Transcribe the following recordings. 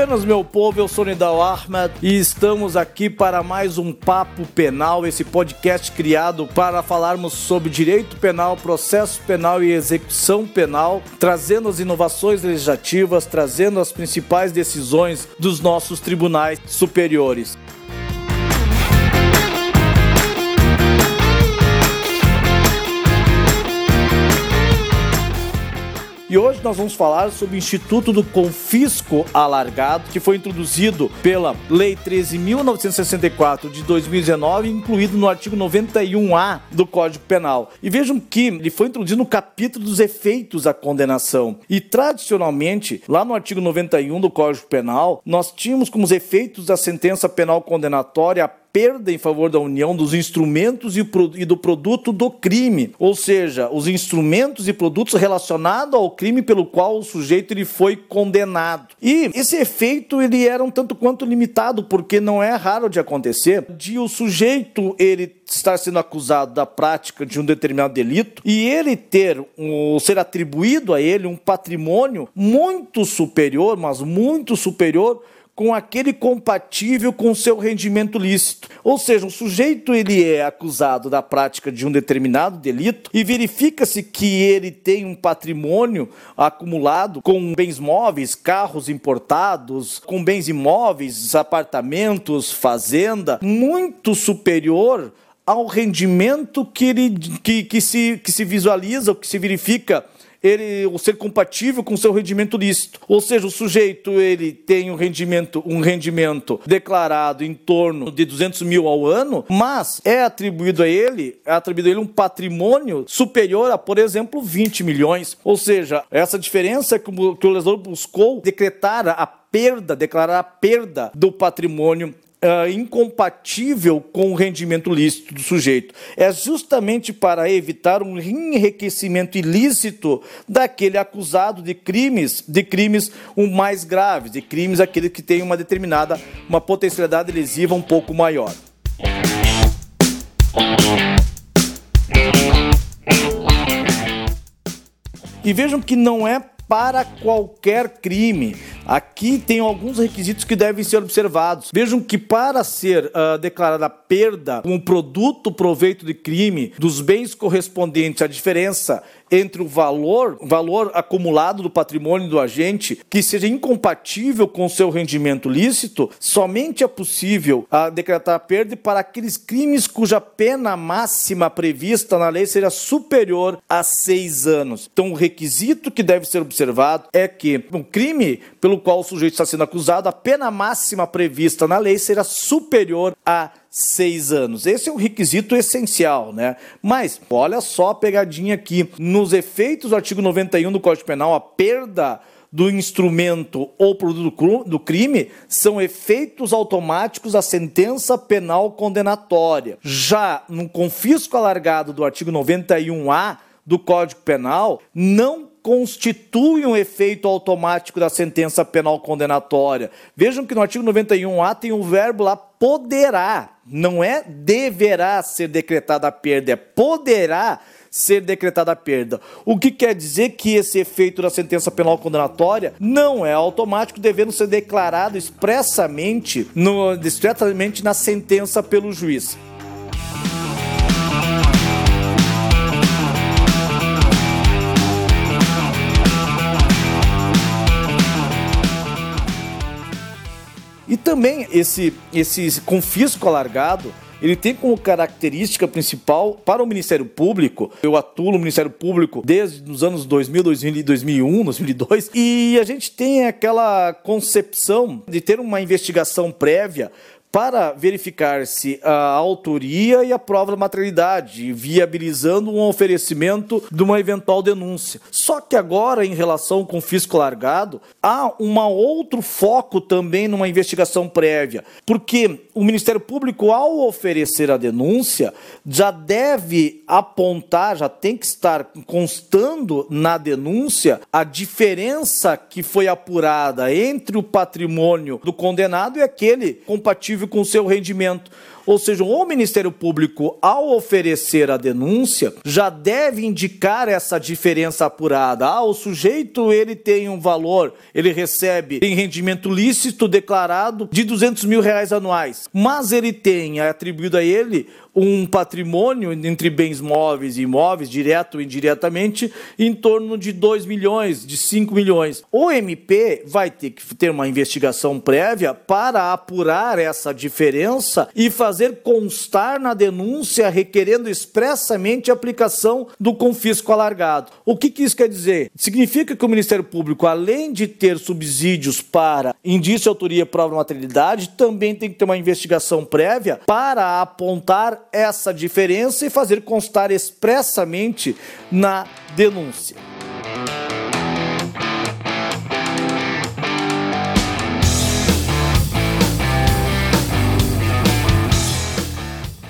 Buenas, meu povo, eu sou Nidal Ahmed e estamos aqui para mais um Papo Penal, esse podcast criado para falarmos sobre direito penal, processo penal e execução penal, trazendo as inovações legislativas, trazendo as principais decisões dos nossos tribunais superiores. E hoje nós vamos falar sobre o Instituto do Confisco Alargado, que foi introduzido pela Lei 13.964 de 2019, incluído no artigo 91A do Código Penal. E vejam que ele foi introduzido no capítulo dos efeitos da condenação. E tradicionalmente, lá no artigo 91 do Código Penal, nós tínhamos como os efeitos da sentença penal condenatória perda em favor da União dos instrumentos e do produto do crime, ou seja, os instrumentos e produtos relacionados ao crime pelo qual o sujeito ele foi condenado. E esse efeito ele era um tanto quanto limitado, porque não é raro de acontecer de o sujeito ele estar sendo acusado da prática de um determinado delito e ele ter um, ser atribuído a ele um patrimônio muito superior, mas muito superior com aquele compatível com seu rendimento lícito. Ou seja, o sujeito ele é acusado da prática de um determinado delito e verifica-se que ele tem um patrimônio acumulado com bens móveis, carros importados, com bens imóveis, apartamentos, fazenda, muito superior ao rendimento que, ele, que, que, se, que se visualiza, que se verifica ele o ser compatível com o seu rendimento lícito. Ou seja, o sujeito ele tem um rendimento, um rendimento declarado em torno de 200 mil ao ano, mas é atribuído a ele, é atribuído a ele um patrimônio superior a, por exemplo, 20 milhões. Ou seja, essa diferença que o, que o legislador buscou decretar a perda, declarar a perda do patrimônio uh, incompatível com o rendimento lícito do sujeito. É justamente para evitar um enriquecimento ilícito daquele acusado de crimes, de crimes um mais graves, de crimes aqueles que têm uma determinada, uma potencialidade lesiva um pouco maior. E vejam que não é para qualquer crime. Aqui tem alguns requisitos que devem ser observados. Vejam que para ser uh, declarada perda como produto proveito de crime dos bens correspondentes à diferença entre o valor, valor acumulado do patrimônio do agente que seja incompatível com seu rendimento lícito, somente é possível a ah, decretar a perda para aqueles crimes cuja pena máxima prevista na lei seja superior a seis anos. Então, o requisito que deve ser observado é que um crime pelo qual o sujeito está sendo acusado, a pena máxima prevista na lei será superior a seis anos. Esse é um requisito essencial, né? Mas olha só a pegadinha aqui. Nos efeitos do artigo 91 do Código Penal, a perda do instrumento ou produto do crime são efeitos automáticos da sentença penal condenatória. Já no confisco alargado do artigo 91A do Código Penal, não constitui um efeito automático da sentença penal condenatória. Vejam que no artigo 91A tem um verbo lá poderá, não é deverá ser decretada a perda, é poderá ser decretada a perda. O que quer dizer que esse efeito da sentença penal condenatória não é automático, devendo ser declarado expressamente, no, diretamente na sentença pelo juiz. Também esse, esse confisco alargado, ele tem como característica principal para o Ministério Público. Eu atuo no Ministério Público desde os anos 2000, 2001, 2002, e a gente tem aquela concepção de ter uma investigação prévia para verificar se a autoria e a prova da materialidade, viabilizando um oferecimento de uma eventual denúncia. Só que agora, em relação com o fisco largado, há um outro foco também numa investigação prévia, porque o Ministério Público, ao oferecer a denúncia, já deve apontar, já tem que estar constando na denúncia a diferença que foi apurada entre o patrimônio do condenado e aquele compatível com o seu rendimento. Ou seja, o Ministério Público, ao oferecer a denúncia, já deve indicar essa diferença apurada. Ah, o sujeito ele tem um valor, ele recebe em rendimento lícito declarado de 200 mil reais anuais, mas ele tem atribuído a ele um patrimônio entre bens móveis e imóveis, direto ou indiretamente, em torno de 2 milhões, de 5 milhões. O MP vai ter que ter uma investigação prévia para apurar essa diferença e fazer constar na denúncia requerendo expressamente a aplicação do confisco alargado. O que, que isso quer dizer? Significa que o Ministério Público, além de ter subsídios para indício, autoria, prova, materialidade, também tem que ter uma investigação prévia para apontar essa diferença e fazer constar expressamente na denúncia.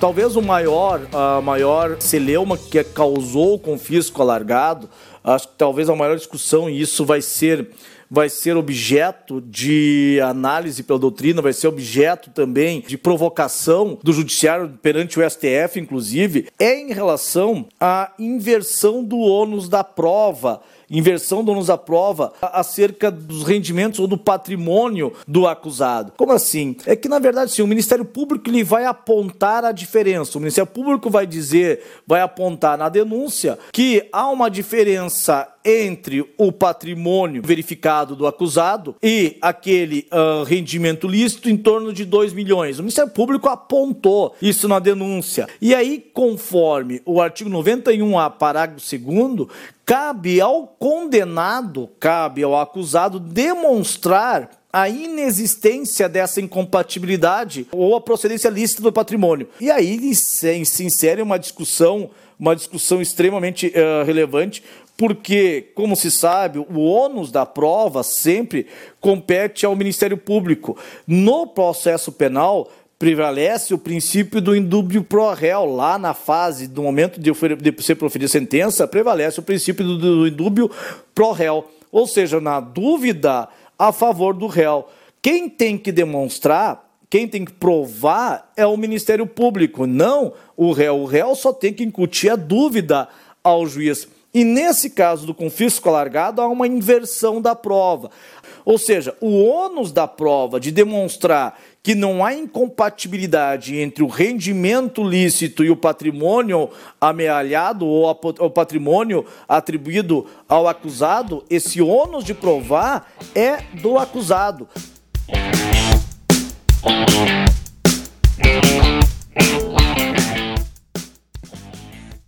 Talvez o maior, a maior celeuma que causou o confisco alargado, acho que talvez a maior discussão, e isso vai ser vai ser objeto de análise pela doutrina, vai ser objeto também de provocação do judiciário perante o STF, inclusive, é em relação à inversão do ônus da prova inversão da prova acerca dos rendimentos ou do patrimônio do acusado. Como assim? É que, na verdade, sim, o Ministério Público ele vai apontar a diferença. O Ministério Público vai dizer, vai apontar na denúncia que há uma diferença entre o patrimônio verificado do acusado e aquele uh, rendimento lícito em torno de 2 milhões. O Ministério Público apontou isso na denúncia. E aí, conforme o artigo 91A, parágrafo 2, cabe ao condenado, cabe ao acusado demonstrar a inexistência dessa incompatibilidade ou a procedência lícita do patrimônio. E aí se insere uma discussão, uma discussão extremamente uh, relevante, porque, como se sabe, o ônus da prova sempre compete ao Ministério Público. No processo penal, prevalece o princípio do indúbio pro réu. Lá na fase do momento de, de ser proferida sentença, prevalece o princípio do, do indúbio pro réu. Ou seja, na dúvida a favor do réu. Quem tem que demonstrar, quem tem que provar é o Ministério Público, não o réu. O réu só tem que incutir a dúvida ao juiz. E nesse caso do confisco alargado, há uma inversão da prova. Ou seja, o ônus da prova de demonstrar que não há incompatibilidade entre o rendimento lícito e o patrimônio amealhado ou o patrimônio atribuído ao acusado, esse ônus de provar é do acusado.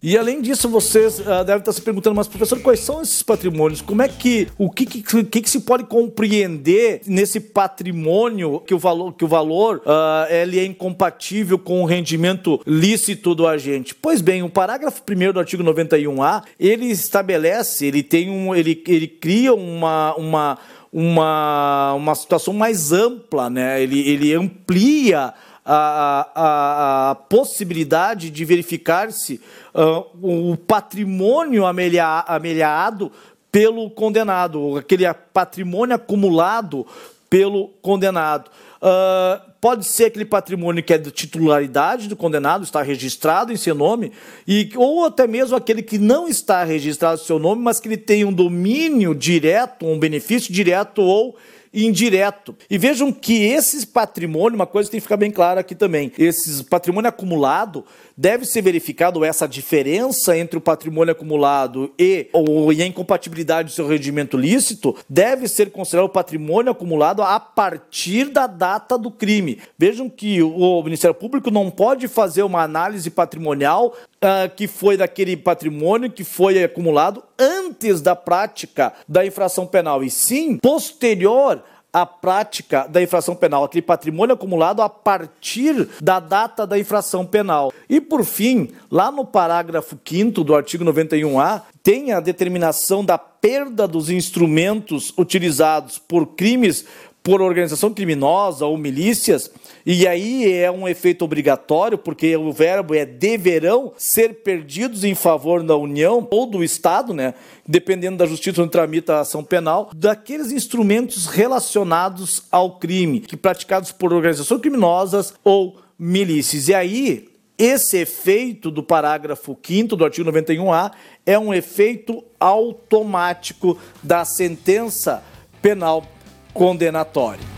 E além disso, vocês uh, devem estar se perguntando, mas professor, quais são esses patrimônios? Como é que o que, que, que, que se pode compreender nesse patrimônio que o valor que o valor uh, ele é incompatível com o rendimento lícito do agente? Pois bem, o parágrafo 1 do artigo 91A ele estabelece, ele tem um, ele, ele cria uma, uma uma, uma situação mais ampla, né? Ele, ele amplia a, a, a possibilidade de verificar-se uh, o patrimônio amelhado pelo condenado, aquele patrimônio acumulado pelo condenado. Uh, pode ser aquele patrimônio que é de titularidade do condenado, está registrado em seu nome, e, ou até mesmo aquele que não está registrado em seu nome, mas que ele tem um domínio direto, um benefício direto ou indireto. E vejam que esse patrimônio, uma coisa tem que ficar bem clara aqui também, esse patrimônio acumulado deve ser verificado essa diferença entre o patrimônio acumulado e, ou, e a incompatibilidade do seu rendimento lícito deve ser considerado patrimônio acumulado a partir da data do crime. Vejam que o Ministério Público não pode fazer uma análise patrimonial uh, que foi daquele patrimônio que foi acumulado antes da prática da infração penal, e sim posterior à prática da infração penal, aquele patrimônio acumulado a partir da data da infração penal. E por fim, lá no parágrafo 5 do artigo 91A, tem a determinação da perda dos instrumentos utilizados por crimes por organização criminosa ou milícias, e aí é um efeito obrigatório, porque o verbo é deverão ser perdidos em favor da União ou do Estado, né? Dependendo da justiça onde tramita a ação penal, daqueles instrumentos relacionados ao crime, que praticados por organizações criminosas ou milícias. E aí, esse efeito do parágrafo 5 do artigo 91A é um efeito automático da sentença penal condenatória.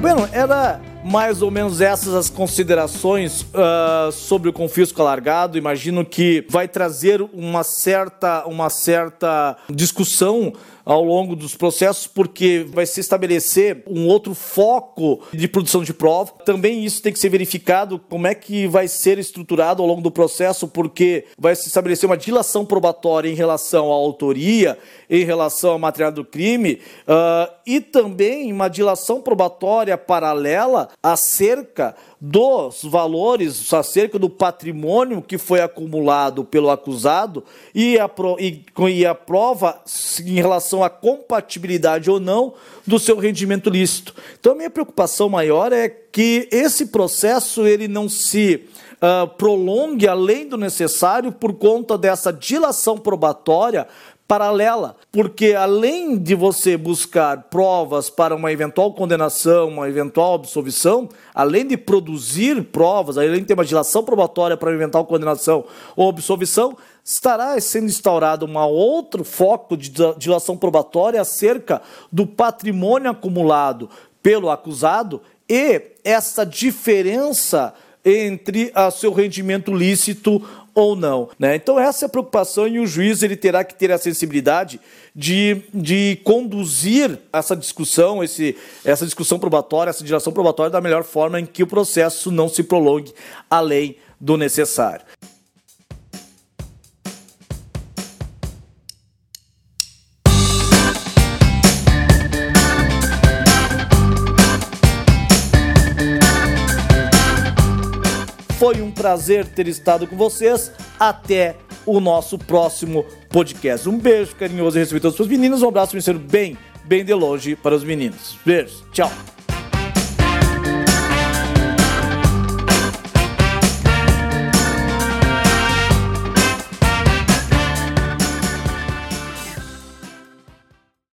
Bueno, era mais ou menos essas as considerações uh, sobre o confisco alargado. Imagino que vai trazer uma certa, uma certa discussão ao longo dos processos, porque vai se estabelecer um outro foco de produção de prova. Também isso tem que ser verificado como é que vai ser estruturado ao longo do processo, porque vai se estabelecer uma dilação probatória em relação à autoria, em relação ao material do crime, uh, e também uma dilação probatória paralela acerca dos valores acerca do patrimônio que foi acumulado pelo acusado e a, e, e a prova em relação à compatibilidade ou não do seu rendimento lícito. Então, a minha preocupação maior é que esse processo ele não se uh, prolongue além do necessário por conta dessa dilação probatória paralela, porque além de você buscar provas para uma eventual condenação, uma eventual absolvição, além de produzir provas, além de ter uma dilação probatória para eventual condenação ou absolvição, estará sendo instaurado um outro foco de dilação probatória acerca do patrimônio acumulado pelo acusado e essa diferença entre o seu rendimento lícito ou não. Né? Então essa é a preocupação e o juiz ele terá que ter a sensibilidade de, de conduzir essa discussão, esse, essa discussão probatória, essa direção probatória da melhor forma em que o processo não se prolongue além do necessário. Foi um prazer ter estado com vocês. Até o nosso próximo podcast. Um beijo carinhoso e respeitoso para os meninos. Um abraço, ministro, bem, bem de longe para os meninos. Beijo. Tchau.